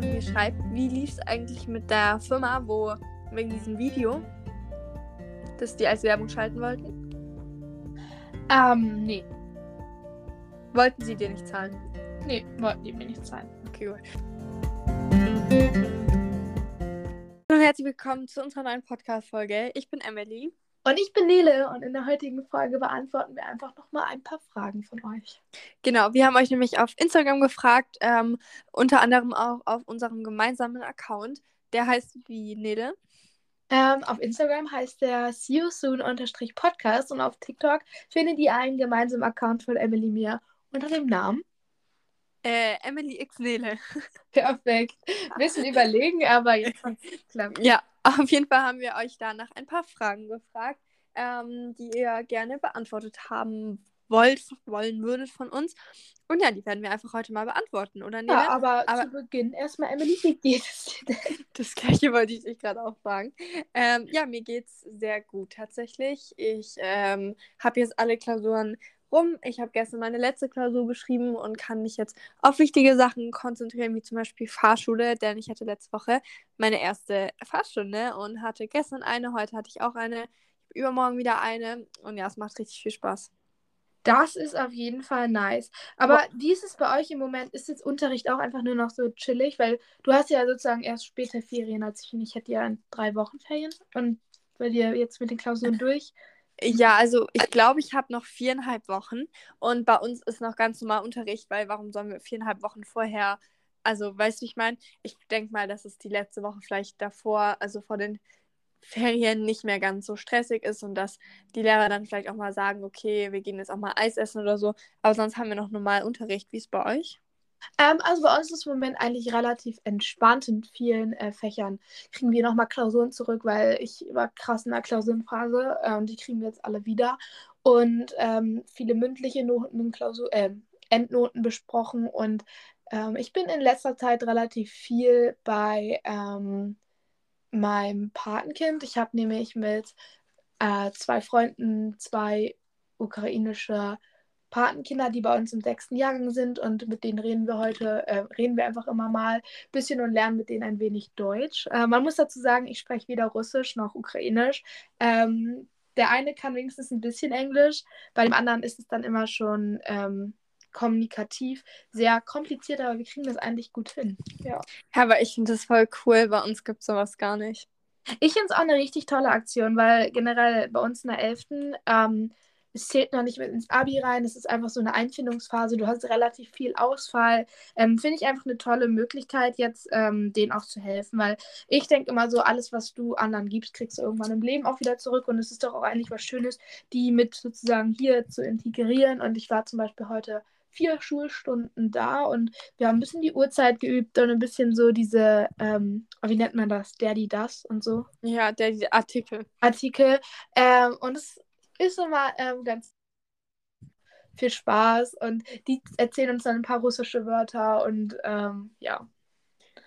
mir schreibt, wie lief es eigentlich mit der Firma, wo wegen diesem Video, das die als Werbung schalten wollten? Ähm, nee. Wollten sie dir nicht zahlen? Nee, wollten die mir nicht zahlen. Okay, gut. Hallo und herzlich willkommen zu unserer neuen Podcast-Folge. Ich bin Emily. Und ich bin Nele und in der heutigen Folge beantworten wir einfach nochmal ein paar Fragen von euch. Genau, wir haben euch nämlich auf Instagram gefragt, ähm, unter anderem auch auf unserem gemeinsamen Account. Der heißt wie Nele. Ähm, auf Instagram heißt der See You Soon Podcast und auf TikTok findet ihr einen gemeinsamen Account von Emily mir unter dem Namen Äh, Emily X Nele. Perfekt. Bisschen überlegen, aber jetzt hat's geklappt. Ja, auf jeden Fall haben wir euch da nach ein paar Fragen gefragt, ähm, die ihr gerne beantwortet haben wollt, wollen würdet von uns. Und ja, die werden wir einfach heute mal beantworten, oder? Ja, aber, Aber- zu Beginn erstmal, Emily, wie geht es dir denn? Das gleiche wollte ich dich gerade auch fragen. Ähm, ja, mir geht's sehr gut tatsächlich. Ich ähm, habe jetzt alle Klausuren rum. Ich habe gestern meine letzte Klausur geschrieben und kann mich jetzt auf wichtige Sachen konzentrieren, wie zum Beispiel Fahrschule, denn ich hatte letzte Woche meine erste Fahrstunde und hatte gestern eine, heute hatte ich auch eine, übermorgen wieder eine und ja, es macht richtig viel Spaß. Das ist auf jeden Fall nice. Aber wie ist es bei euch im Moment? Ist jetzt Unterricht auch einfach nur noch so chillig? Weil du hast ja sozusagen erst später Ferien als ich und ich hatte ja drei Wochen Ferien und bei dir jetzt mit den Klausuren durch. Ja, also ich glaube, ich habe noch viereinhalb Wochen und bei uns ist noch ganz normal Unterricht, weil warum sollen wir viereinhalb Wochen vorher, also weißt du, ich meine? Ich denke mal, dass es die letzte Woche vielleicht davor, also vor den Ferien nicht mehr ganz so stressig ist und dass die Lehrer dann vielleicht auch mal sagen, okay, wir gehen jetzt auch mal Eis essen oder so, aber sonst haben wir noch normal Unterricht. Wie ist bei euch? Ähm, also bei uns ist im Moment eigentlich relativ entspannt in vielen äh, Fächern. Kriegen wir nochmal Klausuren zurück, weil ich war krass in der Klausurenphase äh, und die kriegen wir jetzt alle wieder. Und ähm, viele mündliche Noten Klausur, äh, Endnoten besprochen. Und ähm, ich bin in letzter Zeit relativ viel bei ähm, meinem Patenkind. Ich habe nämlich mit äh, zwei Freunden zwei ukrainische Patenkinder, die bei uns im sechsten Jahrgang sind und mit denen reden wir heute, äh, reden wir einfach immer mal ein bisschen und lernen mit denen ein wenig Deutsch. Äh, man muss dazu sagen, ich spreche weder Russisch noch Ukrainisch. Ähm, der eine kann wenigstens ein bisschen Englisch, bei dem anderen ist es dann immer schon ähm, kommunikativ sehr kompliziert, aber wir kriegen das eigentlich gut hin. Ja. Ja, aber ich finde das voll cool, bei uns gibt es sowas gar nicht. Ich finde es auch eine richtig tolle Aktion, weil generell bei uns in der 11. Ähm, es zählt noch nicht mit ins Abi rein, es ist einfach so eine Einfindungsphase, du hast relativ viel Ausfall. Ähm, Finde ich einfach eine tolle Möglichkeit, jetzt ähm, denen auch zu helfen, weil ich denke immer so, alles, was du anderen gibst, kriegst du irgendwann im Leben auch wieder zurück und es ist doch auch eigentlich was Schönes, die mit sozusagen hier zu integrieren und ich war zum Beispiel heute vier Schulstunden da und wir haben ein bisschen die Uhrzeit geübt und ein bisschen so diese, ähm, wie nennt man das, Daddy das und so. Ja, der die Artikel. Artikel. Ähm, und es ist immer ähm, ganz viel Spaß und die erzählen uns dann ein paar russische Wörter und ähm, ja.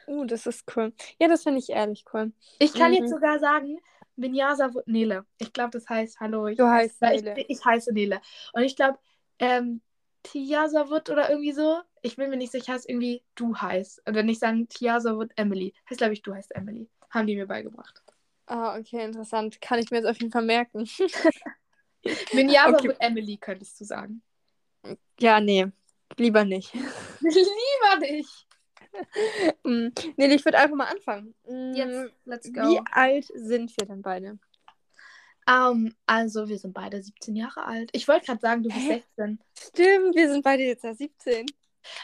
Uh, das ist cool. Ja, das finde ich ehrlich cool. Ich kann Mhm. jetzt sogar sagen, Vinyasa Nele. Ich glaube, das heißt Hallo. Ich Du heißt Nele. Ich, ich heiße Nele. Und ich glaube, ähm, Tiasavut oder irgendwie so. Ich bin mir nicht sicher, heißt irgendwie du heißt. Und wenn ich sagen Tiasavut Emily, heißt glaube ich, du heißt Emily. Haben die mir beigebracht. Ah, okay, interessant. Kann ich mir jetzt auf jeden Fall merken. Vinyasa Okay. Emily könntest du sagen. ja, nee, lieber nicht. Lieber nicht. Mm, nee, ich würde einfach mal anfangen. Mm, Jetzt, let's go. Wie alt sind wir denn beide? Ähm, also, wir sind beide 17 Jahre alt. Ich wollte gerade sagen, du bist Hä? 16. Stimmt, wir sind beide jetzt ja 17.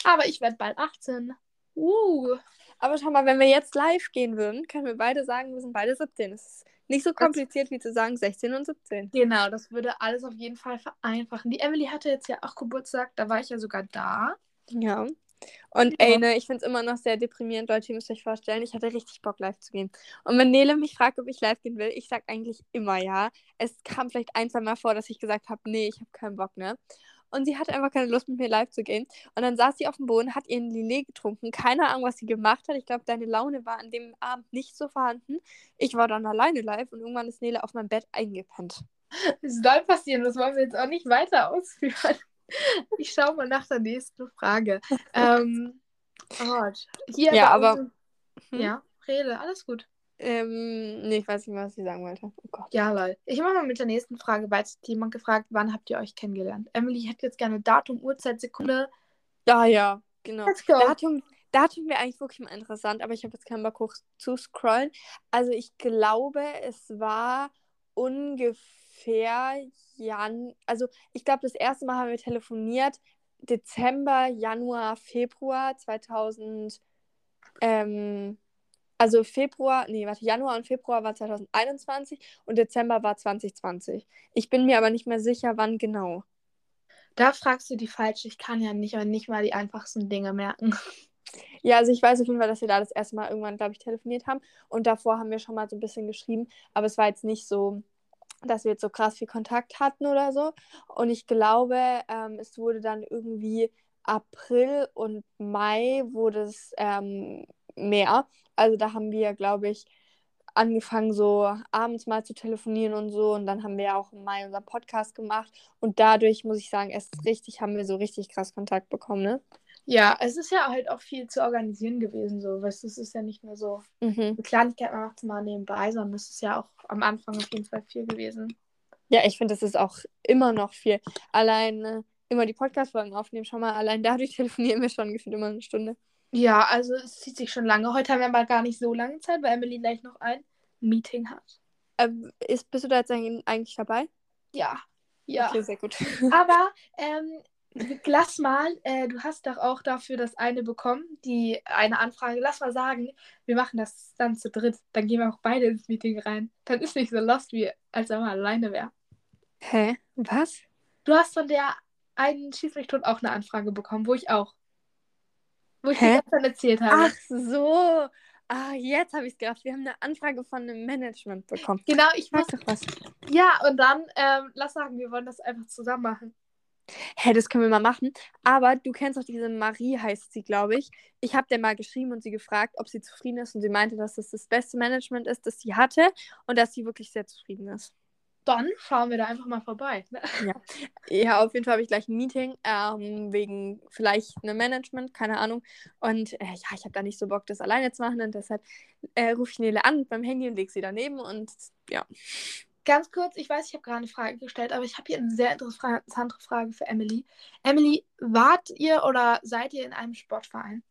Aber ich werde bald 18. Uh. Aber schau mal, wenn wir jetzt live gehen würden, können wir beide sagen, wir sind beide 17. Das ist nicht so kompliziert wie zu sagen 16 und 17. Genau, das würde alles auf jeden Fall vereinfachen. Die Emily hatte jetzt ja auch Geburtstag, da war ich ja sogar da. Ja. Und Ja. ey, ne, ich finde es immer noch sehr deprimierend, Leute, ihr müsst euch vorstellen, ich hatte richtig Bock, live zu gehen. Und wenn Nele mich fragt, ob ich live gehen will, ich sag eigentlich immer ja. Es kam vielleicht ein, zwei Mal vor, dass ich gesagt habe, nee, ich habe keinen Bock, ne? Und sie hatte einfach keine Lust, mit mir live zu gehen. Und dann saß sie auf dem Boden, hat ihren Lillet getrunken. Keine Ahnung, was sie gemacht hat. Ich glaube, deine Laune war an dem Abend nicht so vorhanden. Ich war dann alleine live und irgendwann ist Nele auf meinem Bett eingepennt. Das soll passieren, das wollen wir jetzt auch nicht weiter ausführen. Ich schaue mal nach der nächsten Frage. ähm, oh, hier Ja, aber- Hm? Ja, rede, alles gut. Ähm, nee, ich weiß nicht mehr, was ich sagen wollte. Oh Gott. Ja, lol. Ich mache mal mit der nächsten Frage weiter. Jemand gefragt, wann habt ihr euch kennengelernt? Emily hätte jetzt gerne Datum, Uhrzeit, Sekunde. Ja, ja, genau. Let's go. Datum, Datum wäre eigentlich wirklich mal interessant, aber ich habe jetzt keinen Bock hoch zu scrollen. Also ich glaube, es war ungefähr Jan. Also ich glaube, das erste Mal haben wir telefoniert Dezember, Januar, Februar 2000. Ähm, also Februar, nee, warte, Januar und Februar war 2021 und Dezember war 2020. Ich bin mir aber nicht mehr sicher, wann genau. Da fragst du die falsch. Ich kann ja nicht, nicht mal die einfachsten Dinge merken. Ja, also ich weiß auf jeden Fall, dass wir da das erste Mal irgendwann, glaube ich, telefoniert haben. Und davor haben wir schon mal so ein bisschen geschrieben. Aber es war jetzt nicht so, dass wir jetzt so krass viel Kontakt hatten oder so. Und ich glaube, ähm, es wurde dann irgendwie April und Mai wurde es ähm, mehr. Also da haben wir, glaube ich, angefangen, so abends mal zu telefonieren und so. Und dann haben wir ja auch im Mai unseren Podcast gemacht. Und dadurch, muss ich sagen, erst richtig, haben wir so richtig krass Kontakt bekommen, ne? Ja, es ist ja halt auch viel zu organisieren gewesen, so. Weißt du, es ist ja nicht nur so Mhm. eine Kleinigkeit, man macht es mal nebenbei, sondern es ist ja auch am Anfang auf jeden Fall viel gewesen. Ja, ich finde, das ist auch immer noch viel. Allein immer die Podcast-Folgen aufnehmen, schon mal allein dadurch telefonieren wir schon gefühlt immer eine Stunde. Ja, also es zieht sich schon lange. Heute haben wir aber gar nicht so lange Zeit, weil Emily gleich noch ein Meeting hat. Ähm, ist, bist du da jetzt eigentlich eigentlich dabei? Ja. Ja. Okay, sehr gut. Aber ähm, lass mal, äh, du hast doch auch dafür das eine bekommen, die eine Anfrage. Lass mal sagen, wir machen das dann zu dritt. Dann gehen wir auch beide ins Meeting rein. Dann ist nicht so lost, wie als wenn man alleine wäre. Hä? Was? Du hast von der einen Schieß mich tot auch eine Anfrage bekommen, wo ich auch. Wo ich Hä? dir gestern erzählt habe. Ach so. Ah, jetzt habe ich es gedacht. Wir haben eine Anfrage von einem Management bekommen. Genau, ich muss. doch was. Ja, und dann, ähm, lass sagen, wir wollen das einfach zusammen machen. Hä, das können wir mal machen. Aber du kennst doch diese Marie, heißt sie, glaube ich. Ich habe der mal geschrieben und sie gefragt, ob sie zufrieden ist. Und sie meinte, dass das das beste Management ist, das sie hatte. Und dass sie wirklich sehr zufrieden ist. Dann schauen wir da einfach mal vorbei. ne? Ja, auf jeden Fall habe ich gleich ein Meeting ähm, wegen vielleicht einem Management, keine Ahnung. Und äh, ja, ich habe da nicht so Bock, das alleine zu machen. Und deshalb äh, rufe ich Nele an meinem Handy und lege sie daneben. Und ja. Ganz kurz, ich weiß, ich habe gerade eine Frage gestellt, aber ich habe hier eine sehr interessante Frage für Emily. Emily, wart ihr oder seid ihr in einem Sportverein?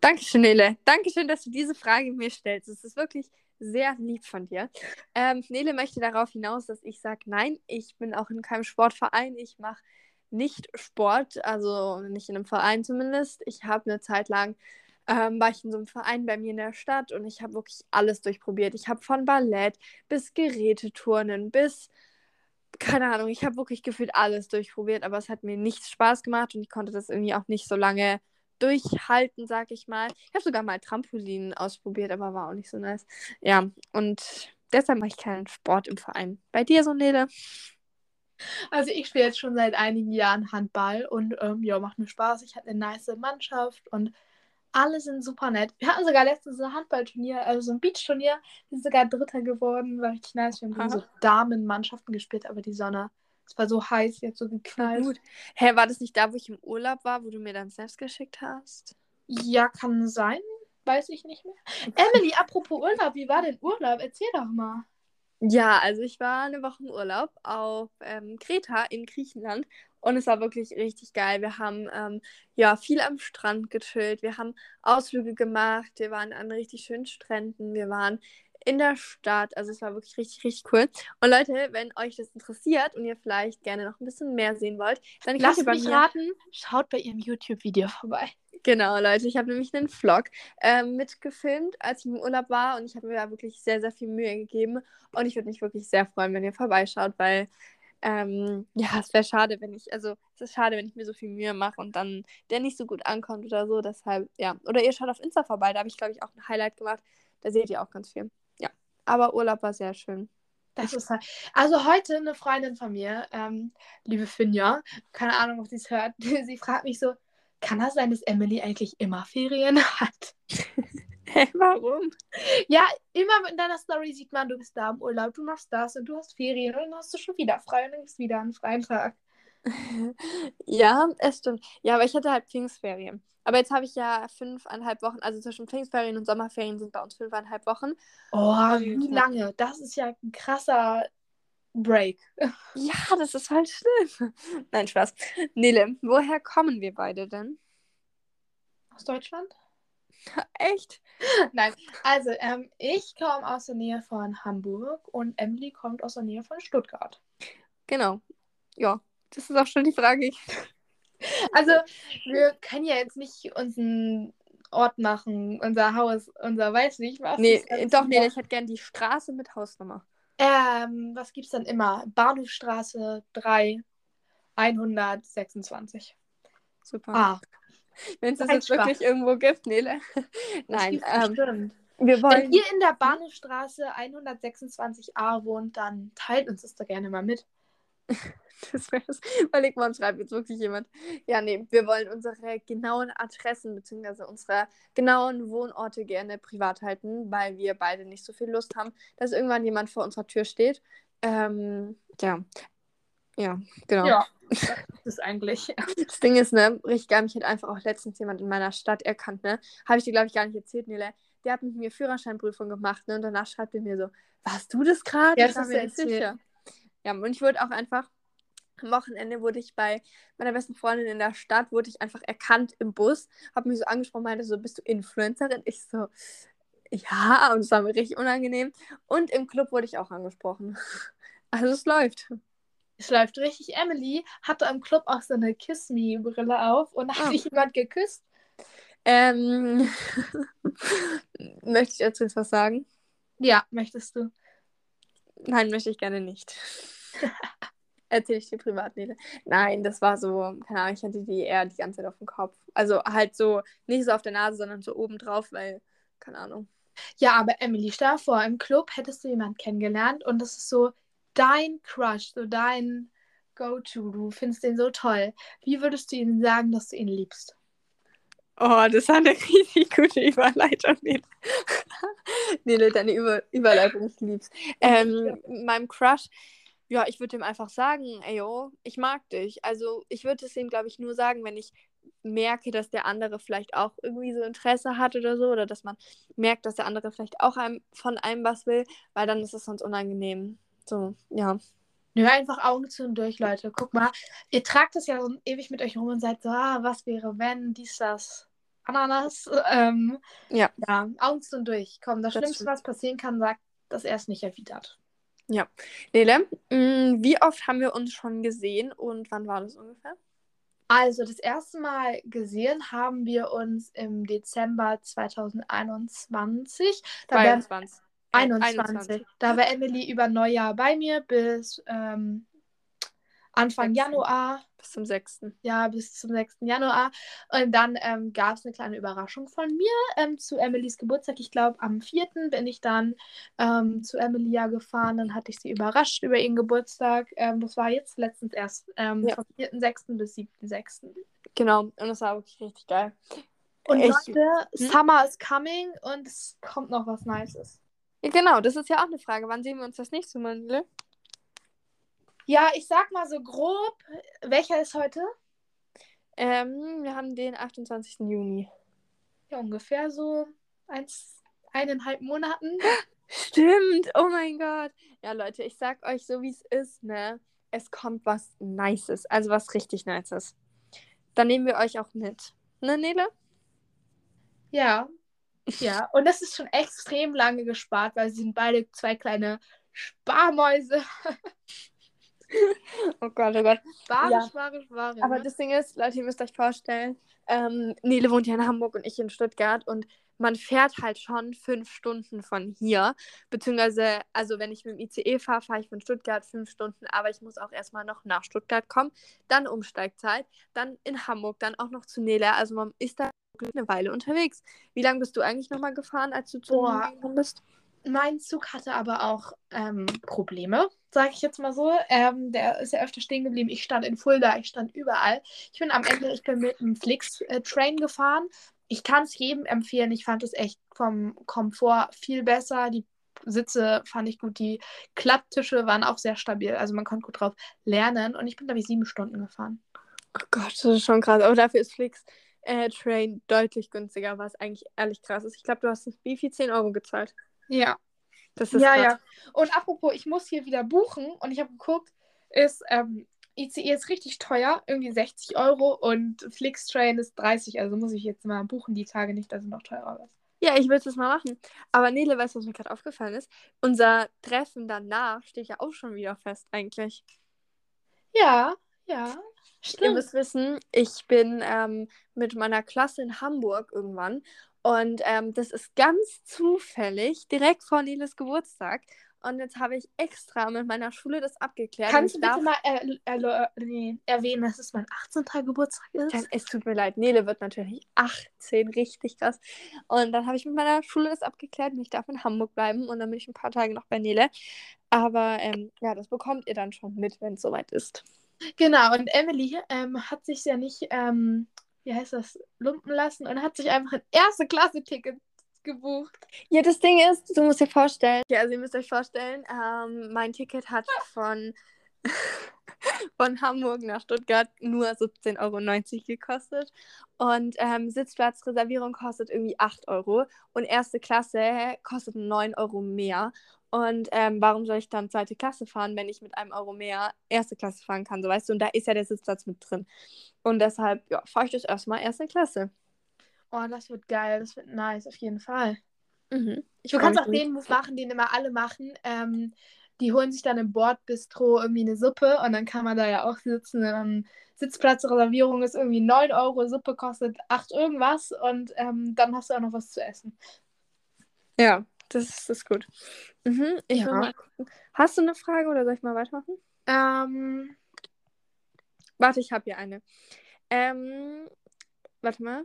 Dankeschön, Nele. Dankeschön, dass du diese Frage mir stellst. Es ist wirklich sehr lieb von dir. Ähm, Nele möchte darauf hinaus, dass ich sage, nein, ich bin auch in keinem Sportverein. Ich mache nicht Sport, also nicht in einem Verein zumindest. Ich habe eine Zeit lang, ähm, war ich in so einem Verein bei mir in der Stadt und ich habe wirklich alles durchprobiert. Ich habe von Ballett bis Geräteturnen bis, keine Ahnung, ich habe wirklich gefühlt alles durchprobiert, aber es hat mir nichts Spaß gemacht und ich konnte das irgendwie auch nicht so lange durchhalten, sag ich mal. Ich habe sogar mal Trampolin ausprobiert, aber war auch nicht so nice. Ja, und deshalb mache ich keinen Sport im Verein. Bei dir so, Nele? Also ich spiele jetzt schon seit einigen Jahren Handball und ähm, ja, macht mir Spaß. Ich hatte eine nice Mannschaft und alle sind super nett. Wir hatten sogar letztens so ein Handballturnier, also so ein Beachturnier. Wir sind sogar Dritter geworden, war richtig nice. Wir haben Aha. so Damenmannschaften gespielt, aber die Sonne, es war so heiß, jetzt so geknallt. Gut. Hä, war das nicht da, wo ich im Urlaub war, wo du mir dann selbst geschickt hast? Ja, kann sein. Weiß ich nicht mehr. Emily, apropos Urlaub, wie war denn Urlaub? Erzähl doch mal. Ja, also ich war eine Woche im Urlaub auf ähm, Kreta in Griechenland und es war wirklich richtig geil. Wir haben ähm, ja viel am Strand gechillt, wir haben Ausflüge gemacht, wir waren an richtig schönen Stränden, wir waren in der Stadt, also es war wirklich richtig, richtig cool. Und Leute, wenn euch das interessiert und ihr vielleicht gerne noch ein bisschen mehr sehen wollt, dann könnt ihr bei mich mir raten, schaut bei ihrem YouTube-Video vorbei. Genau, Leute, ich habe nämlich einen Vlog ähm, mitgefilmt, als ich im Urlaub war und ich habe mir da wirklich sehr, sehr viel Mühe gegeben und ich würde mich wirklich sehr freuen, wenn ihr vorbeischaut, weil ähm, ja, es wäre schade, wenn ich, also es ist schade, wenn ich mir so viel Mühe mache und dann der nicht so gut ankommt oder so, deshalb, ja. Oder ihr schaut auf Insta vorbei, da habe ich, glaube ich, auch ein Highlight gemacht, da seht ihr auch ganz viel. Aber Urlaub war sehr schön. Das ist halt. Also heute eine Freundin von mir, ähm, liebe Finja, keine Ahnung, ob sie es hört, sie fragt mich so, kann das sein, dass Emily eigentlich immer Ferien hat? Hä, warum? Ja, immer in deiner Story sieht man, du bist da im Urlaub, du machst das und du hast Ferien und dann hast du schon wieder frei und dann ist wieder ein freien Tag. ja, es stimmt. Ja, aber ich hatte halt Pfingstferien. Aber jetzt habe ich ja fünfeinhalb Wochen, also zwischen Pfingstferien und Sommerferien sind bei uns fünfeinhalb Wochen. Oh, wie lange? Das ist ja ein krasser Break. Ja, das ist halt schlimm. Nein, Spaß. Nele, woher kommen wir beide denn? Aus Deutschland? Echt? Nein, also ähm, ich komme aus der Nähe von Hamburg und Emily kommt aus der Nähe von Stuttgart. Genau. Ja, das ist auch schon die Frage. Also, wir können ja jetzt nicht unseren Ort machen, unser Haus, unser weiß nicht was. Nee, doch, nee, ich hätte gern die Straße mit Hausnummer. Ähm, was gibt's dann immer? Bahnhofstraße 3, 126. Super. Ah. Wenn es das jetzt Spaß. wirklich irgendwo gibt, Nele. Nein, ähm, wir wollen... Wenn ihr in der Bahnhofstraße 126a wohnt, dann teilt uns das da gerne mal mit. Das wär's. Überleg mal, schreibt jetzt wirklich jemand. Ja, nee, wir wollen unsere genauen Adressen bzw. unsere genauen Wohnorte gerne privat halten, weil wir beide nicht so viel Lust haben, dass irgendwann jemand vor unserer Tür steht. Ähm, ja. Ja, genau. Ja, das ist eigentlich. Das Ding ist, ne, richtig geil, mich hat einfach auch letztens jemand in meiner Stadt erkannt, ne? Habe ich dir, glaube ich, gar nicht erzählt, Nele. Der hat mit mir Führerscheinprüfung gemacht, ne? Und danach schreibt er mir so, warst du das gerade? Ja, das ist mir sicher. Ja, und ich wurde auch einfach am Wochenende wurde ich bei meiner besten Freundin in der Stadt, wurde ich einfach erkannt im Bus, habe mich so angesprochen, meinte so, bist du Influencerin? Ich so, ja, und es war mir richtig unangenehm. Und im Club wurde ich auch angesprochen. Also es läuft. Es läuft richtig. Emily hatte im Club auch so eine Kiss Me-Brille auf und hat oh. dich jemand geküsst. Ähm, möchte ich jetzt was sagen? Ja, möchtest du? Nein, möchte ich gerne nicht. Erzähle ich dir privat, Nele. Nein, das war so, keine Ahnung, ich hatte die eher die ganze Zeit auf dem Kopf. Also halt so, nicht so auf der Nase, sondern so oben drauf, weil, keine Ahnung. Ja, aber Emily, stell dir vor, im Club hättest du jemanden kennengelernt und das ist so dein Crush, so dein Go-To. Du findest den so toll. Wie würdest du ihm sagen, dass du ihn liebst? Oh, das war eine richtig gute Überleitung, Nele. Deine Über Überleitung, ich lieb's. Ähm, meinem Crush, ja, ich würde ihm einfach sagen, ey, yo, ich mag dich. Also ich würde es ihm, glaube ich, nur sagen, wenn ich merke, dass der andere vielleicht auch irgendwie so Interesse hat oder so, oder dass man merkt, dass der andere vielleicht auch einem, von einem was will, weil dann ist es sonst unangenehm. So, ja. Nö, einfach Augen zu und durch, Leute. Guck mal, ihr tragt es ja so ewig mit euch rum und seid so, ah, was wäre, wenn, dies, das, Ananas. Ähm, ja. Ja, Augen zu und durch. Komm, das, das Schlimmste, was passieren kann, sagt, dass er es nicht erwidert. Ja. Nele, mm, wie oft haben wir uns schon gesehen und wann war das ungefähr? Also, das erste Mal gesehen haben wir uns im Dezember 2021. Da 22. 21. 21. Da war Emily über Neujahr bei mir bis ähm, Anfang 6. Januar. Bis zum 6. Ja, bis zum 6. Januar. Und dann ähm, gab es eine kleine Überraschung von mir ähm, zu Emilys Geburtstag. Ich glaube, am 4. bin ich dann ähm, zu Emilia gefahren. Dann hatte ich sie überrascht über ihren Geburtstag. Ähm, das war jetzt letztens erst ähm, ja. vom 4.6. bis 7.6. Genau, und das war wirklich richtig geil. Und ich, Leute, hm? Summer is coming und es kommt noch was Nices. Ja, genau, das ist ja auch eine Frage. Wann sehen wir uns das nächste Mal, Lille? Ja, ich sag mal so grob, welcher ist heute? Ähm, wir haben den 28. Juni. Ja, ungefähr so eins, eineinhalb Monaten. Stimmt, oh mein Gott. Ja, Leute, ich sag euch so, wie es ist, ne? Es kommt was Nices, also was richtig Nices. Dann nehmen wir euch auch mit. Ne, Nele? Ja. Ja, und das ist schon extrem lange gespart, weil sie sind beide zwei kleine Sparmäuse. oh Gott, oh Gott. Wahre, ja. wahre, wahre. Aber ne? das Ding ist, Leute, ihr müsst euch vorstellen, ähm, Nele wohnt ja in Hamburg und ich in Stuttgart und man fährt halt schon fünf Stunden von hier. Beziehungsweise, also wenn ich mit dem ICE fahre, fahre ich von Stuttgart fünf Stunden, aber ich muss auch erstmal noch nach Stuttgart kommen. Dann Umsteigzeit, dann in Hamburg, dann auch noch zu Nele. Also man ist da eine Weile unterwegs. Wie lange bist du eigentlich nochmal gefahren, als du zu Boah, bist? Mein Zug hatte aber auch ähm, Probleme sage ich jetzt mal so. Ähm, der ist ja öfter stehen geblieben. Ich stand in Fulda, ich stand überall. Ich bin am Ende, ich bin mit einem Flix-Train gefahren. Ich kann es jedem empfehlen. Ich fand es echt vom Komfort viel besser. Die Sitze fand ich gut. Die Klapptische waren auch sehr stabil. Also man konnte gut drauf lernen. Und ich bin, glaube ich, sieben Stunden gefahren. Oh Gott, das ist schon krass. Aber dafür ist Flix äh, Train deutlich günstiger, was eigentlich ehrlich krass ist. Ich glaube, du hast wie viel? 10 Euro gezahlt. Ja. Das ist ja, ja. Und apropos, ich muss hier wieder buchen. Und ich habe geguckt, ist ähm, ICE ist richtig teuer, irgendwie 60 Euro. Und Flixtrain ist 30. Also muss ich jetzt mal buchen die Tage nicht, dass es noch teurer wird. Ja, ich will es mal machen. Aber Nele, weißt du, was mir gerade aufgefallen ist? Unser Treffen danach steht ja auch schon wieder fest, eigentlich. Ja, ja. Ihr Stimmt. müsst wissen, ich bin ähm, mit meiner Klasse in Hamburg irgendwann. Und ähm, das ist ganz zufällig direkt vor Neles Geburtstag. Und jetzt habe ich extra mit meiner Schule das abgeklärt. Kannst du bitte mal er, er, nee, erwähnen, dass es mein 18. Geburtstag ist? Dann, es tut mir leid, Nele wird natürlich 18, richtig krass. Und dann habe ich mit meiner Schule das abgeklärt und ich darf in Hamburg bleiben und dann bin ich ein paar Tage noch bei Nele. Aber ähm, ja, das bekommt ihr dann schon mit, wenn es soweit ist. Genau, und Emily ähm, hat sich ja nicht, ähm, wie heißt das, lumpen lassen und hat sich einfach ein erste Klasse-Ticket gebucht. Ja, das Ding ist, du musst dir vorstellen, ja, also ihr müsst euch vorstellen, ähm, mein Ticket hat von, von Hamburg nach Stuttgart nur 17,90 Euro gekostet. Und ähm, Sitzplatzreservierung kostet irgendwie 8 Euro. Und erste Klasse kostet 9 Euro mehr. Und ähm, warum soll ich dann zweite Klasse fahren, wenn ich mit einem Euro mehr erste Klasse fahren kann, so weißt du? Und da ist ja der Sitzplatz mit drin. Und deshalb, ja, fahre ich das erstmal erste Klasse. Oh, das wird geil, das wird nice, auf jeden Fall. Mhm. Ich Du kannst auch den Move machen, den immer alle machen. Ähm, die holen sich dann im Bordbistro irgendwie eine Suppe und dann kann man da ja auch sitzen. Dann Sitzplatzreservierung ist irgendwie 9 Euro, Suppe kostet 8 irgendwas und ähm, dann hast du auch noch was zu essen. Ja, das ist, gut. Mhm, ich Ja. will mal gucken. Hast du eine Frage oder soll ich mal weitermachen? Ähm, Warte, ich habe hier eine. Ähm, warte mal.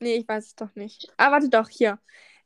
Nee, ich weiß es doch nicht. Ah, warte doch, hier.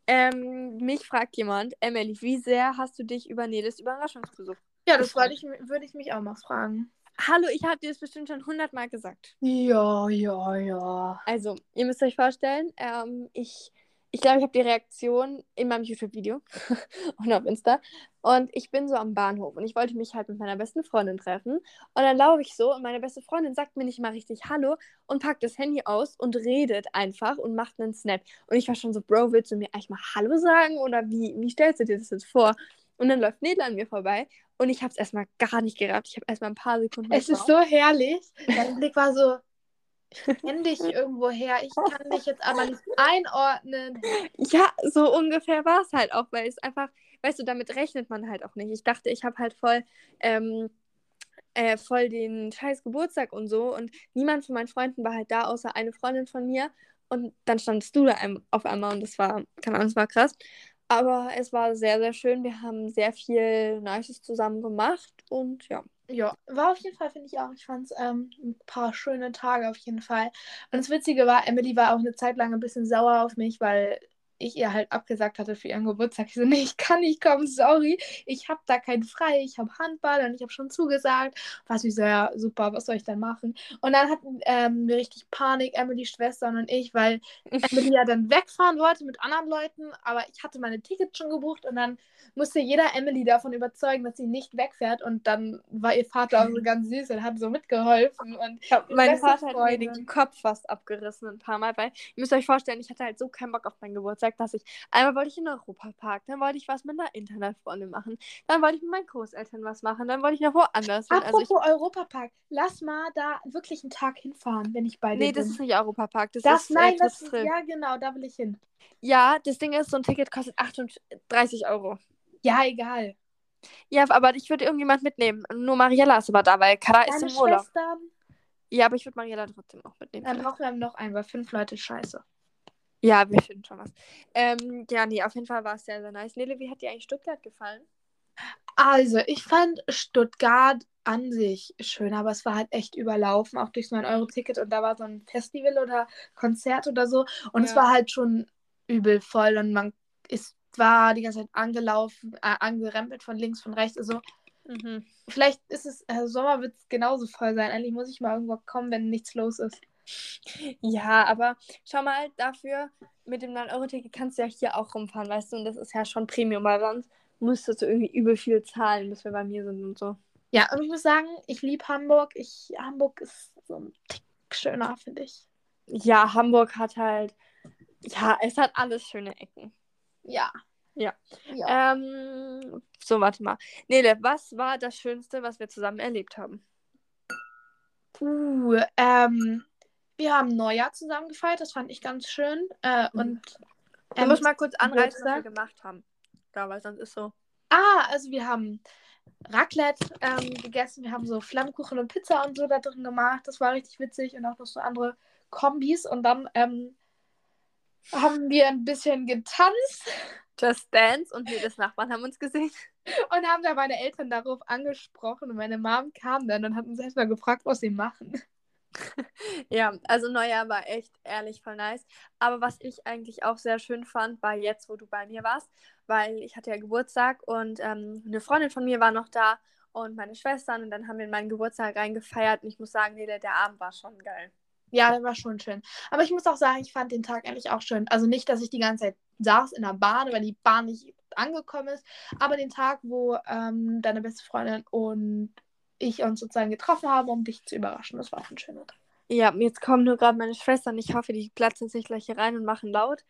Ähm, mich fragt jemand, Emily, wie sehr hast du dich über Neles Überraschungsbesuch? ja, das ich, würde ich mich auch mal fragen. Hallo, ich habe dir das bestimmt schon hundertmal gesagt. Ja, ja, ja. Also, ihr müsst euch vorstellen, ähm, ich ich glaube, ich habe die Reaktion in meinem YouTube-Video und auf Insta. Und ich bin so am Bahnhof und ich wollte mich halt mit meiner besten Freundin treffen. Und dann laufe ich so und meine beste Freundin sagt mir nicht mal richtig Hallo und packt das Handy aus und redet einfach und macht einen Snap. Und ich war schon so, Bro, willst du mir eigentlich mal Hallo sagen oder wie, wie stellst du dir das jetzt vor? Und dann läuft Nele an mir vorbei und ich habe es erstmal gar nicht gerafft. Ich habe erstmal ein paar Sekunden. Es ist so herrlich. Dein Blick war so, kenne dich irgendwo her, ich kann dich jetzt aber nicht einordnen. Ja, so ungefähr war es halt auch, weil es einfach, weißt du, damit rechnet man halt auch nicht. Ich dachte, ich habe halt voll, ähm, äh, voll den scheiß Geburtstag und so und niemand von meinen Freunden war halt da, außer eine Freundin von mir und dann standest du da auf einmal und das war, keine Ahnung, das war krass. Aber es war sehr, sehr schön. Wir haben sehr viel Nices zusammen gemacht und ja. Ja, war auf jeden Fall, finde ich auch. Ich fand es ähm, ein paar schöne Tage auf jeden Fall. Und das Witzige war, Emily war auch eine Zeit lang ein bisschen sauer auf mich, weil ich ihr halt abgesagt hatte für ihren Geburtstag. Ich so, nee, ich kann nicht kommen, sorry. Ich habe da keinen frei. Ich habe Handball und ich habe schon zugesagt. Was ich so, ja, super, was soll ich denn machen? Und dann hatten ähm, wir richtig Panik, Emily, Schwestern und ich, weil Emily ja dann wegfahren wollte mit anderen Leuten, aber ich hatte meine Tickets schon gebucht und dann musste jeder Emily davon überzeugen, dass sie nicht wegfährt und dann war ihr Vater auch so ganz süß und hat so mitgeholfen und Ich hab, mein Vater hat mir den Kopf fast abgerissen ein paar Mal, weil ihr müsst euch vorstellen, ich hatte halt so keinen Bock auf meinen Geburtstag, dass ich einmal wollte ich in den Europapark, dann wollte ich was mit einer Internetfreundin machen, dann wollte ich mit meinen Großeltern was machen, dann wollte ich noch woanders hin. Also ich, Apropos Europapark, lass mal da wirklich einen Tag hinfahren, wenn ich bei dir nee, bin. das ist nicht Europapark, das, das, ist nein, äh, das ist, ja genau, da will ich hin. Ja, das Ding ist, so ein Ticket kostet 38 Euro. Ja, egal. Ja, aber ich würde irgendjemand mitnehmen. Nur Mariella ist aber da, weil Kara ist im Urlaub. Schwestern, Ja, aber ich würde Mariella trotzdem auch mitnehmen. dann brauchen wir noch einen, weil fünf Leute scheiße. Ja, wir finden schon was. Ähm, ja, nee, auf jeden Fall war es sehr, sehr nice. Nele, wie hat dir eigentlich Stuttgart gefallen? Also, ich fand Stuttgart an sich schön, aber es war halt echt überlaufen, auch durch so ein Euro-Ticket und da war so ein Festival oder Konzert oder so und es Ja. war halt schon übel voll und man ist, war die ganze Zeit angelaufen, äh, angerempelt von links, von rechts, also Mhm. vielleicht ist es, äh, Sommer wird es genauso voll sein, eigentlich muss ich mal irgendwo kommen, wenn nichts los ist. Ja, aber schau mal, dafür mit dem 9-Euro-Ticket kannst du ja hier auch rumfahren, weißt du? Und das ist ja schon Premium, weil sonst müsstest du irgendwie übel viel zahlen, bis wir bei mir sind und so. Ja, und ich muss sagen, ich liebe Hamburg. Ich, Hamburg ist so ein Tick schöner, finde ich. Ja, Hamburg hat halt, ja, es hat alles schöne Ecken. Ja. Ja. ja. Ähm, so, warte mal. Nele, was war das Schönste, was wir zusammen erlebt haben? Uh, ähm, wir haben Neujahr zusammen gefeiert, das fand ich ganz schön. Äh, Mhm. und ähm, musst mal kurz anreißen, was wir gemacht haben. Ja, weil sonst ist so. Ah, also wir haben Raclette ähm, gegessen, wir haben so Flammkuchen und Pizza und so da drin gemacht. Das war richtig witzig und auch noch so andere Kombis. Und dann ähm, haben wir ein bisschen getanzt Just Dance und wir des Nachbarn haben uns gesehen. und haben da meine Eltern darauf angesprochen. Und meine Mom kam dann und hat uns erstmal gefragt, was sie machen. Ja, also Neujahr war echt ehrlich voll nice. Aber was ich eigentlich auch sehr schön fand, war jetzt, wo du bei mir warst, weil ich hatte ja Geburtstag und ähm, eine Freundin von mir war noch da und meine Schwestern und dann haben wir in meinen Geburtstag reingefeiert und ich muss sagen, nee, der, der Abend war schon geil. Ja, der war schon schön. Aber ich muss auch sagen, ich fand den Tag eigentlich auch schön. Also nicht, dass ich die ganze Zeit saß in der Bahn, weil die Bahn nicht angekommen ist, aber den Tag, wo ähm, deine beste Freundin und ich uns sozusagen getroffen haben, um dich zu überraschen, das war auch ein schöner Tag. Ja, jetzt kommen nur gerade meine Schwestern. Ich hoffe, die platzen sich gleich hier rein und machen laut.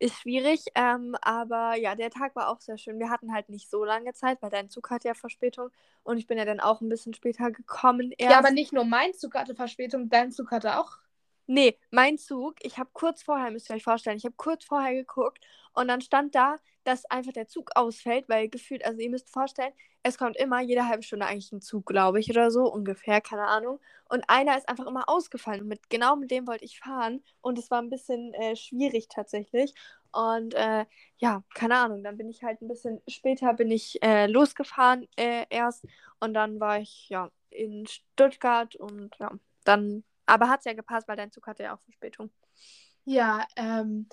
Ist schwierig, ähm, aber ja, der Tag war auch sehr schön. Wir hatten halt nicht so lange Zeit, weil dein Zug hatte ja Verspätung und ich bin ja dann auch ein bisschen später gekommen erst. Ja, aber nicht nur mein Zug hatte Verspätung, dein Zug hatte auch. Nee, mein Zug, ich habe kurz vorher, müsst ihr euch vorstellen, ich habe kurz vorher geguckt und dann stand da, dass einfach der Zug ausfällt, weil gefühlt, also ihr müsst vorstellen, es kommt immer jede halbe Stunde eigentlich ein Zug, glaube ich, oder so, ungefähr, keine Ahnung. Und einer ist einfach immer ausgefallen und mit, genau mit dem wollte ich fahren und es war ein bisschen äh, schwierig tatsächlich. Und äh, ja, keine Ahnung, dann bin ich halt ein bisschen später bin ich äh, losgefahren äh, erst und dann war ich ja in Stuttgart und ja, dann aber hat es ja gepasst, weil dein Zug hatte ja auch Verspätung. Ja, ähm,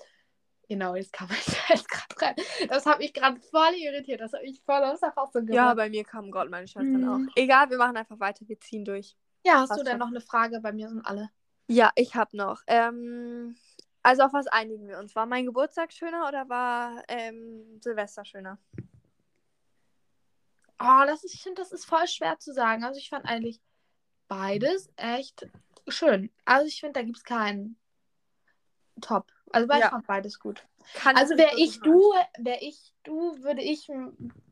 genau, jetzt kam ich jetzt gerade rein. Das hat mich gerade voll irritiert. Das hat mich voll aus der Fassung Ja, gebracht. bei mir kam Gott, meine Schwestern Mhm. auch. Egal, wir machen einfach weiter, wir ziehen durch. Ja, hast passt du denn noch eine Frage? Bei mir sind alle. Ja, ich hab noch. Ähm, also auf was einigen wir uns? War mein Geburtstag schöner oder war ähm, Silvester schöner? Oh, das ist, ich finde, das ist voll schwer zu sagen. Also ich fand eigentlich beides echt schön. Also ich finde, da gibt es keinen Top. Also beides Ja. fand beides gut. Kann Also wäre ich du, wäre ich du, würde ich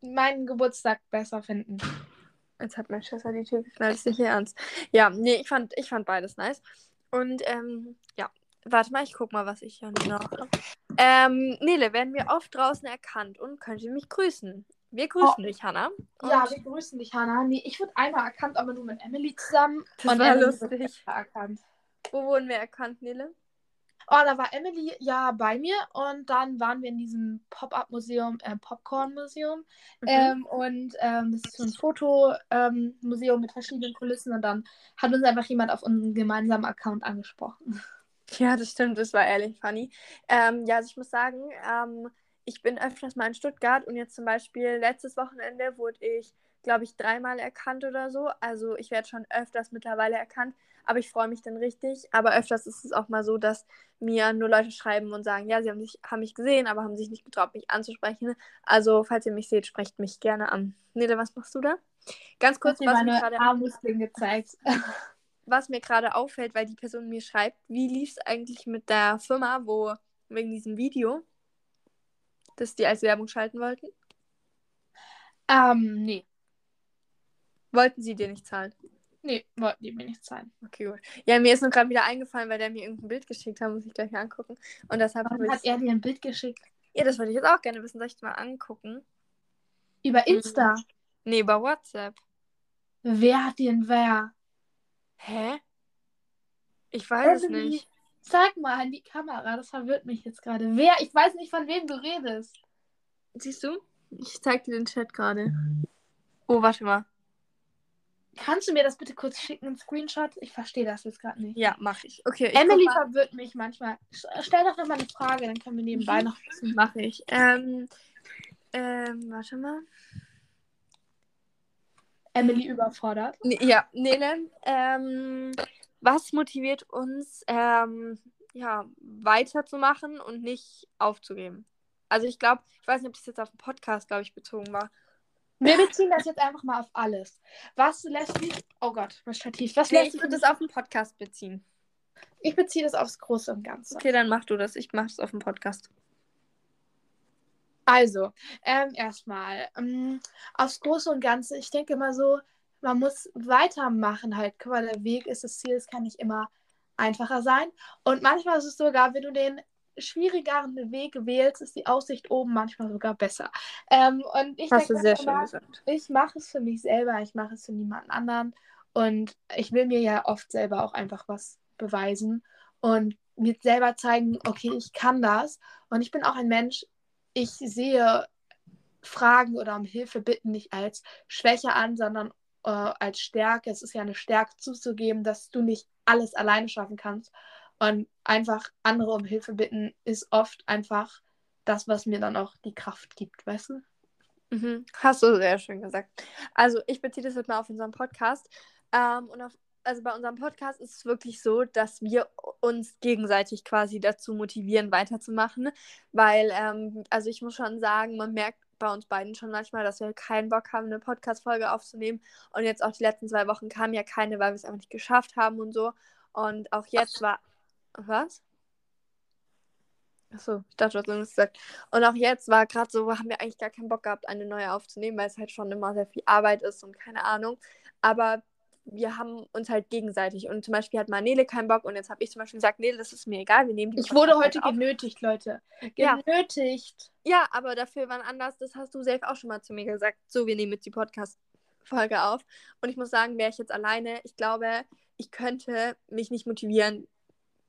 meinen Geburtstag besser finden. Jetzt hat meine Schwester die Tür geknallt, ist nicht ihr ernst. Ja, nee, ich fand, ich fand beides nice. Und ähm, ja, warte mal, ich guck mal, was ich hier noch habe. Ähm, Nele, werden wir oft draußen erkannt und könnt ihr mich grüßen? Wir grüßen dich, Hannah. Und Ja, wir grüßen dich, Hannah. Nee, ich wurde einmal erkannt, aber nur mit Emily zusammen. Das Und war Emily lustig. erkannt. wo wurden wir erkannt, Nele? Oh, da war Emily ja bei mir und dann waren wir in diesem Pop-Up-Museum, äh, Popcorn-Museum. Mhm. Ähm, und ähm, das ist so ein Fotomuseum ähm, mit verschiedenen Kulissen und dann hat uns einfach jemand auf unseren gemeinsamen Account angesprochen. Ja, das stimmt, das war ehrlich funny. Ähm, ja, also ich muss sagen, ähm, ich bin öfters mal in Stuttgart und jetzt zum Beispiel letztes Wochenende wurde ich, glaube ich, dreimal erkannt oder so. Also ich werde schon öfters mittlerweile erkannt, aber ich freue mich dann richtig. Aber öfters ist es auch mal so, dass mir nur Leute schreiben und sagen, ja, sie haben, sich, haben mich gesehen, aber haben sich nicht getraut, mich anzusprechen. Also falls ihr mich seht, sprecht mich gerne an. Nele, was machst du da? Ganz kurz, was mir gerade gezeigt. was mir gerade auffällt, weil die Person mir schreibt, wie lief es eigentlich mit der Firma, wo wegen diesem Video, das die als Werbung schalten wollten? ähm, nee. Wollten sie dir nicht zahlen? Nee, wollten die mir nicht zeigen. Okay, gut. Ja, mir ist nur gerade wieder eingefallen, weil der mir irgendein Bild geschickt hat, muss ich gleich angucken. Und deshalb Warum hat ich. er dir ein Bild geschickt? Ja, das wollte ich jetzt auch gerne wissen. Soll ich mal angucken? Über Insta. Nee, über WhatsApp. Wer hat dir ein Wer? Hä? Ich weiß es Emily, nicht. Zeig mal an die Kamera, das verwirrt mich jetzt gerade. Wer? Ich weiß nicht, von wem du redest. Siehst du? Ich zeig dir den Chat gerade. Oh, warte mal. Kannst du mir das bitte kurz schicken, einen Screenshot? Ich verstehe das jetzt gerade nicht. Ja, mach ich. Okay, ich Emily verwirrt mich manchmal. Sch- Stell doch noch mal eine Frage, dann können wir nebenbei Mhm. noch wissen. Mache ich. Ähm, ähm, warte mal. Emily überfordert. Nee, ja, Nele, ähm, was motiviert uns, ähm, ja, weiterzumachen und nicht aufzugeben? Also ich glaube, ich weiß nicht, ob das jetzt auf den Podcast, glaube ich, bezogen war. Wir beziehen das jetzt einfach mal auf alles. Was lässt mich. Oh Gott, mein Stativ. Was Nee, lässt ich würde das auf den Podcast beziehen. Ich beziehe das aufs Große und Ganze. Okay, dann mach du das. Ich mach das auf dem Podcast. Also, ähm, erstmal, ähm, aufs Große und Ganze, ich denke immer so, man muss weitermachen halt. Guck mal, der Weg ist das Ziel, es kann nicht immer einfacher sein. Und manchmal ist es sogar, wenn du den schwierigeren Weg wählst, ist die Aussicht oben manchmal sogar besser. Ähm, und ich Hast du denke sehr mir schön immer, gesagt. ich mache es für mich selber, ich mache es für niemanden anderen. Und ich will mir ja oft selber auch einfach was beweisen und mir selber zeigen, okay, ich kann das. Und ich bin auch ein Mensch, ich sehe Fragen oder um Hilfe bitten nicht als Schwäche an, sondern äh, als Stärke. Es ist ja eine Stärke zuzugeben, dass du nicht alles alleine schaffen kannst. Und einfach andere um Hilfe bitten ist oft einfach das, was mir dann auch die Kraft gibt, weißt du? Mhm. Hast du sehr schön gesagt. Also ich beziehe das jetzt mal auf unseren Podcast. Ähm, und auf, also bei unserem Podcast ist es wirklich so, dass wir uns gegenseitig quasi dazu motivieren, weiterzumachen. Weil, ähm, also ich muss schon sagen, man merkt bei uns beiden schon manchmal, dass wir keinen Bock haben, eine Podcast-Folge aufzunehmen. Und jetzt auch die letzten zwei Wochen kam ja keine, weil wir es einfach nicht geschafft haben und so. Und auch jetzt war. Was? Achso, ich dachte, du hast irgendwas gesagt. Und auch jetzt war gerade so, haben wir eigentlich gar keinen Bock gehabt, eine neue aufzunehmen, weil es halt schon immer sehr viel Arbeit ist und keine Ahnung. Aber wir haben uns halt gegenseitig. Und zum Beispiel hat Manele keinen Bock und jetzt habe ich zum Beispiel gesagt, Nele, das ist mir egal, wir nehmen die Ich wurde Podcast heute auf. genötigt, Leute. Ja. Genötigt. Ja, aber dafür wann anders, das hast du selbst auch schon mal zu mir gesagt. So, wir nehmen jetzt die Podcast-Folge auf. Und ich muss sagen, wäre ich jetzt alleine, ich glaube, ich könnte mich nicht motivieren,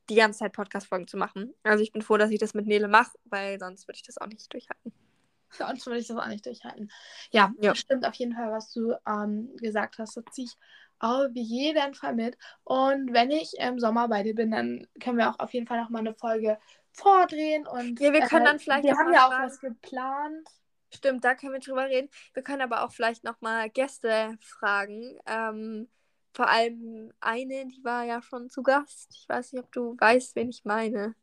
die ganze Zeit Podcast-Folgen zu machen. Also ich bin froh, dass ich das mit Nele mache, weil sonst würde ich das auch nicht durchhalten. Sonst würde ich das auch nicht durchhalten. Ja, Ja. das stimmt auf jeden Fall, was du ähm, gesagt hast. Das ziehe ich auf jeden Fall mit. Und wenn ich im Sommer bei dir bin, dann können wir auch auf jeden Fall noch mal eine Folge vordrehen. Und, Ja, wir können dann vielleicht Wir haben ja auch was geplant. Stimmt, da können wir drüber reden. Wir können aber auch vielleicht nochmal Gäste fragen. Ähm, vor allem eine, die war ja schon zu Gast. Ich weiß nicht, ob du weißt, wen ich meine.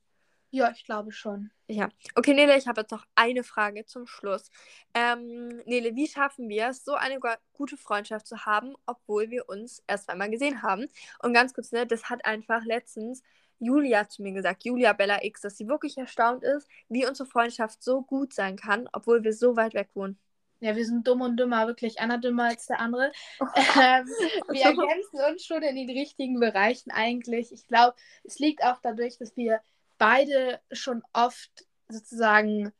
Ja, ich glaube schon. Ja. Okay, Nele, ich habe jetzt noch eine Frage zum Schluss. Ähm, Nele, wie schaffen wir es, so eine gu- gute Freundschaft zu haben, obwohl wir uns erst einmal gesehen haben? Und ganz kurz, ne, das hat einfach letztens Julia zu mir gesagt, Julia Bella X, dass sie wirklich erstaunt ist, wie unsere Freundschaft so gut sein kann, obwohl wir so weit weg wohnen. Ja, wir sind dumm und dümmer, wirklich einer dümmer als der andere. Ähm, wir ergänzen uns schon in den richtigen Bereichen eigentlich. Ich glaube, es liegt auch dadurch, dass wir beide schon oft sozusagen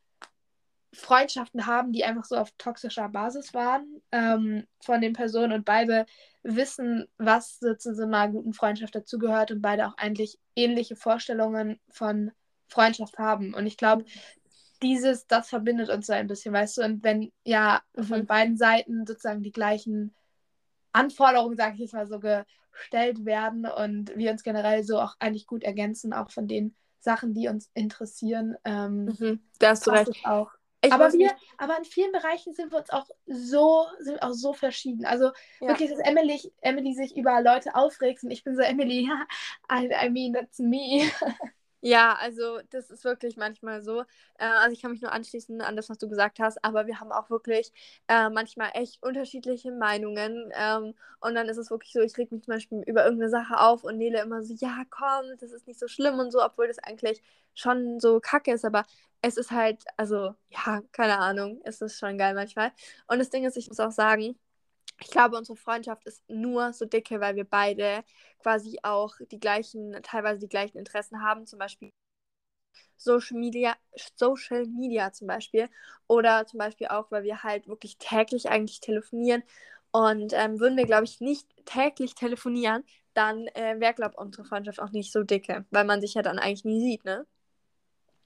Freundschaften haben, die einfach so auf toxischer Basis waren ähm, von den Personen und beide wissen, was so zu so einer guten Freundschaft dazugehört und beide auch eigentlich ähnliche Vorstellungen von Freundschaft haben. Und ich glaube, dieses, das verbindet uns so ein bisschen, weißt du, und wenn ja von Mhm. beiden Seiten sozusagen die gleichen Anforderungen, sage ich jetzt mal so, gestellt werden und wir uns generell so auch eigentlich gut ergänzen, auch von den Sachen, die uns interessieren. Ähm, Mhm, da hast du recht. auch. Ich aber wir, aber in vielen Bereichen sind wir uns auch so, sind auch so verschieden. Also Ja. wirklich, dass Emily, Emily sich über Leute aufregt und ich bin so, Emily, I, I mean, that's me. Ja, also das ist wirklich manchmal so. Äh, also ich kann mich nur anschließen an das, was du gesagt hast, aber wir haben auch wirklich äh, manchmal echt unterschiedliche Meinungen. Ähm, und dann ist es wirklich so, ich reg mich zum Beispiel über irgendeine Sache auf und Nele immer so, ja, komm, das ist nicht so schlimm und so, obwohl das eigentlich schon so kacke ist, aber es ist halt, also, ja, keine Ahnung, es ist schon geil manchmal. Und das Ding ist, ich muss auch sagen, ich glaube, unsere Freundschaft ist nur so dicke, weil wir beide quasi auch die gleichen, teilweise die gleichen Interessen haben, zum Beispiel Social Media, Social Media zum Beispiel. Oder zum Beispiel auch, weil wir halt wirklich täglich eigentlich telefonieren. Und ähm, würden wir, glaube ich, nicht täglich telefonieren, dann äh, wäre, glaube ich, unsere Freundschaft auch nicht so dicke, weil man sich ja dann eigentlich nie sieht, ne?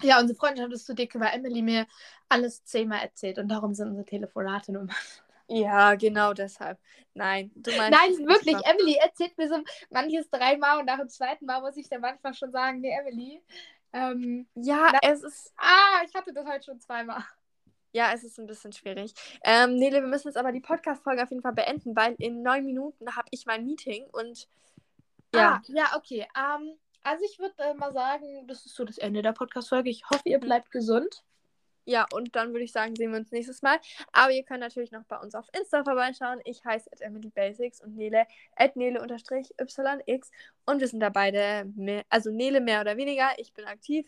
Ja, unsere Freundschaft ist so dicke, weil Emily mir alles zehnmal erzählt und darum sind unsere Telefonate nur. Ja, genau deshalb. Nein, du meinst. Nein, wirklich. Emily erzählt mir so manches dreimal und nach dem zweiten Mal muss ich dann manchmal schon sagen, nee, Emily. Ähm, Ja, Na- es ist. ah, ich hatte das heute schon zweimal. Ja, es ist ein bisschen schwierig. Ähm, Nele, wir müssen jetzt aber die Podcast-Folge auf jeden Fall beenden, weil in neun Minuten habe ich mein Meeting und Ja. Ah, ja, okay. Ähm, also ich würde äh, mal sagen, das ist so das Ende der Podcast-Folge. Ich hoffe, ihr bleibt gesund. Ja, und dann würde ich sagen, sehen wir uns nächstes Mal. Aber ihr könnt natürlich noch bei uns auf Insta vorbeischauen. Ich heiße at EmilyBasics und Nele at Nele-YX. Und wir sind da beide, mehr, also Nele mehr oder weniger. Ich bin aktiv.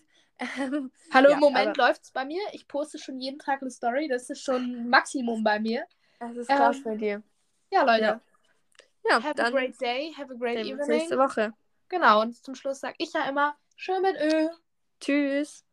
Ähm, Hallo, Ja, im Moment aber- läuft's bei mir. Ich poste schon jeden Tag eine Story. Das ist schon Maximum bei mir. Das ist Ähm, krass bei dir. Ja, Leute. Ja. Ja, Have a great day. Have a great evening. nächste Woche. Genau. Und zum Schluss sage ich ja immer, schön mit Ö. Tschüss.